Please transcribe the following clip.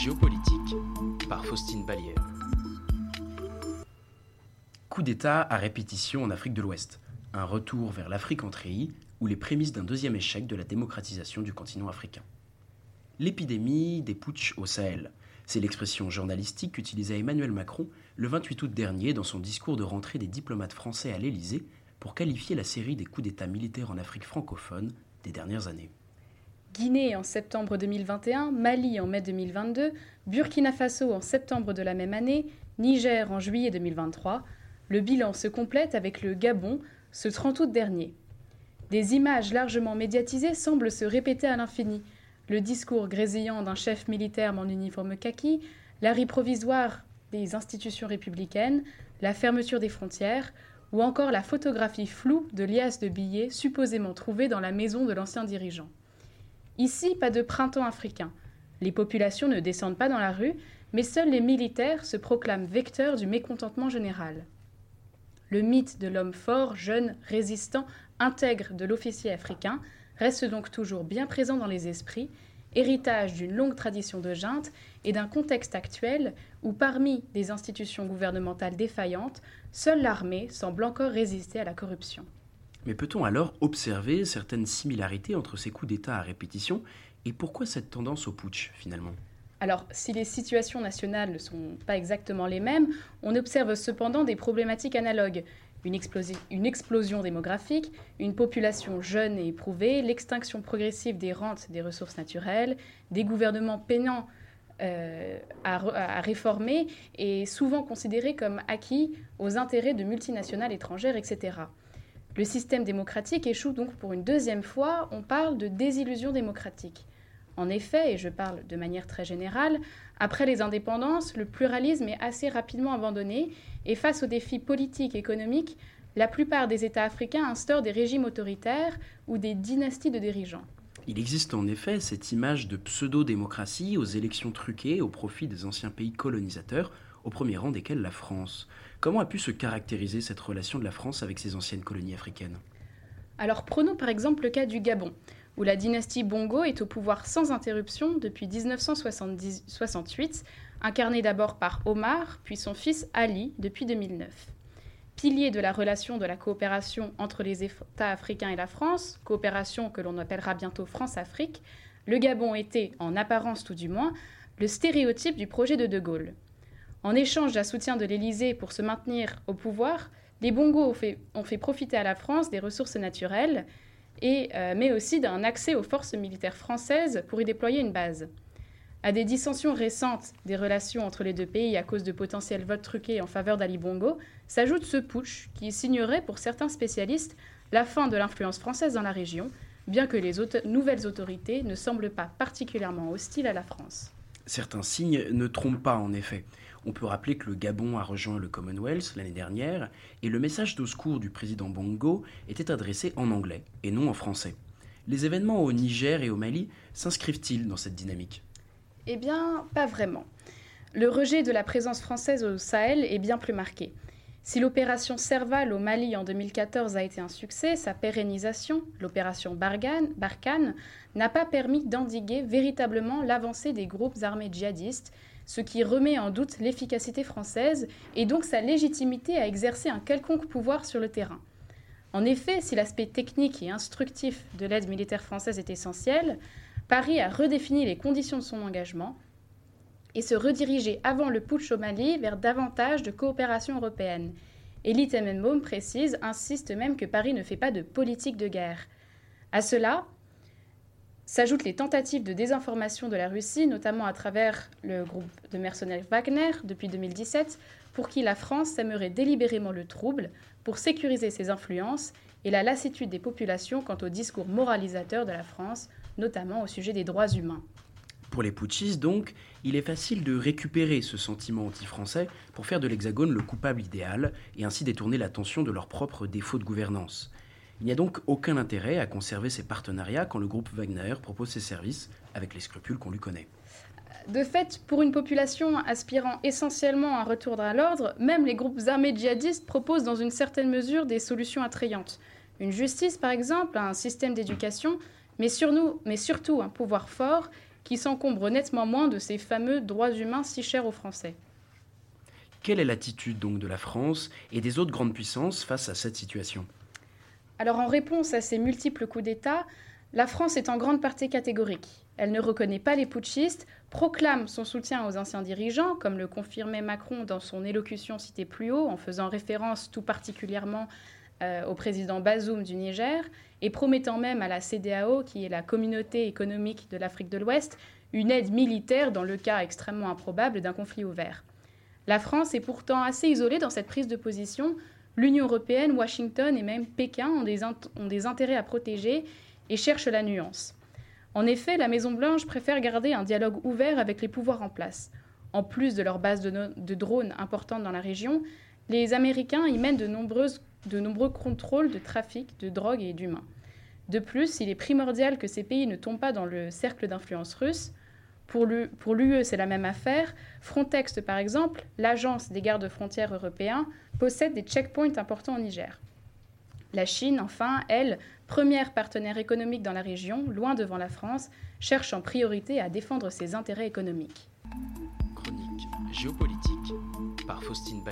Géopolitique par Faustine Ballière. Coup d'État à répétition en Afrique de l'Ouest. Un retour vers l'Afrique en treillis ou les prémices d'un deuxième échec de la démocratisation du continent africain. L'épidémie des putsch au Sahel. C'est l'expression journalistique qu'utilisa Emmanuel Macron le 28 août dernier dans son discours de rentrée des diplomates français à l'Élysée pour qualifier la série des coups d'État militaires en Afrique francophone des dernières années. Guinée en septembre 2021, Mali en mai 2022, Burkina Faso en septembre de la même année, Niger en juillet 2023. Le bilan se complète avec le Gabon ce 30 août dernier. Des images largement médiatisées semblent se répéter à l'infini. Le discours grésillant d'un chef militaire en uniforme kaki, l'arrêt provisoire des institutions républicaines, la fermeture des frontières, ou encore la photographie floue de liasses de billets supposément trouvées dans la maison de l'ancien dirigeant. Ici, pas de printemps africain. Les populations ne descendent pas dans la rue, mais seuls les militaires se proclament vecteurs du mécontentement général. Le mythe de l'homme fort, jeune, résistant, intègre de l'officier africain reste donc toujours bien présent dans les esprits, héritage d'une longue tradition de junte et d'un contexte actuel où, parmi des institutions gouvernementales défaillantes, seule l'armée semble encore résister à la corruption. Mais peut-on alors observer certaines similarités entre ces coups d'État à répétition et pourquoi cette tendance au putsch finalement? Alors, si les situations nationales ne sont pas exactement les mêmes, on observe cependant des problématiques analogues. Une, explosion, démographique, une population jeune et éprouvée, l'extinction progressive des rentes des ressources naturelles, des gouvernements peinants euh, à, réformer et souvent considérés comme acquis aux intérêts de multinationales étrangères, etc. Le système démocratique échoue donc pour une deuxième fois, on parle de désillusion démocratique. En effet, et je parle de manière très générale, après les indépendances, le pluralisme est assez rapidement abandonné et face aux défis politiques et économiques, la plupart des États africains instaurent des régimes autoritaires ou des dynasties de dirigeants. Il existe en effet cette image de pseudo-démocratie aux élections truquées au profit des anciens pays colonisateurs, au premier rang desquels la France. Comment a pu se caractériser cette relation de la France avec ses anciennes colonies africaines? Alors prenons par exemple le cas du Gabon, où la dynastie Bongo est au pouvoir sans interruption depuis 1968, incarnée d'abord par Omar, puis son fils Ali depuis 2009 pilier de la relation de la coopération entre les États africains et la France, coopération que l'on appellera bientôt France-Afrique, le Gabon était, en apparence tout du moins, le stéréotype du projet de De Gaulle. En échange d'un soutien de l'Élysée pour se maintenir au pouvoir, les fait, ont fait profiter à la France des ressources naturelles, et, euh, mais aussi d'un accès aux forces militaires françaises pour y déployer une base. À des dissensions récentes des relations entre les deux pays à cause de potentiels votes truqués en faveur d'Ali Bongo, s'ajoute ce putsch qui signerait pour certains spécialistes la fin de l'influence française dans la région, bien que les nouvelles autorités ne semblent pas particulièrement hostiles à la France. Certains signes ne trompent pas en effet. On peut rappeler que le Gabon a rejoint le Commonwealth l'année dernière et le message de secours du président Bongo était adressé en anglais et non en français. Les événements au Niger et au Mali s'inscrivent-ils dans cette dynamique? Eh bien, pas vraiment. Le rejet de la présence française au Sahel est bien plus marqué. Si l'opération Serval au Mali en 2014 a été un succès, sa pérennisation, l'opération Barkhane, n'a pas permis d'endiguer véritablement l'avancée des groupes armés djihadistes, ce qui remet en doute l'efficacité française et donc sa légitimité à exercer un quelconque pouvoir sur le terrain. En effet, si l'aspect technique et instructif de l'aide militaire française est essentiel, Paris a redéfini les conditions de son engagement et se rediriger avant le putsch au Mali vers davantage de coopération européenne. Elie Tenenbaum précise, insiste même que Paris ne fait pas de politique de guerre. À cela s'ajoutent les tentatives de désinformation de la Russie, notamment à travers le groupe de mercenaires Wagner depuis 2017, pour qui la France sèmerait délibérément le trouble pour sécuriser ses influences et la lassitude des populations quant au discours moralisateur de la France notamment au sujet des droits humains. Pour les putschistes, donc, il est facile de récupérer ce sentiment anti-français pour faire de l'Hexagone le coupable idéal et ainsi détourner l'attention de leurs propres défauts de gouvernance. Il n'y a donc aucun intérêt à conserver ces partenariats quand le groupe Wagner propose ses services avec les scrupules qu'on lui connaît. De fait, pour une population aspirant essentiellement à un retour à l'ordre, même les groupes armés djihadistes proposent dans une certaine mesure des solutions attrayantes. Une justice, par exemple, un système d'éducation mais, sur nous, mais surtout un pouvoir fort qui s'encombre nettement moins de ces fameux droits humains si chers aux Français. Quelle est l'attitude donc de la France et des autres grandes puissances face à cette situation? Alors en réponse à ces multiples coups d'État, la France est en grande partie catégorique. Elle ne reconnaît pas les putschistes, proclame son soutien aux anciens dirigeants, comme le confirmait Macron dans son élocution citée plus haut, en faisant référence tout particulièrement euh, au président Bazoum du Niger, et promettant même à la CDAO, qui est la communauté économique de l'Afrique de l'Ouest, une aide militaire dans le cas extrêmement improbable d'un conflit ouvert. La France est pourtant assez isolée dans cette prise de position. L'Union européenne, Washington et même Pékin ont des, intérêts à protéger et cherchent la nuance. En effet, la Maison-Blanche préfère garder un dialogue ouvert avec les pouvoirs en place. En plus de leur base de, drones importante dans la région, les Américains y mènent de, de nombreux contrôles de trafic de drogue et d'humains. De plus, il est primordial que ces pays ne tombent pas dans le cercle d'influence russe. Pour l'UE, c'est la même affaire. Frontex, par exemple, l'agence des gardes frontières européens, possède des checkpoints importants au Niger. La Chine, enfin, elle, première partenaire économique dans la région, loin devant la France, cherche en priorité à défendre ses intérêts économiques. Chronique géopolitique par Faustine.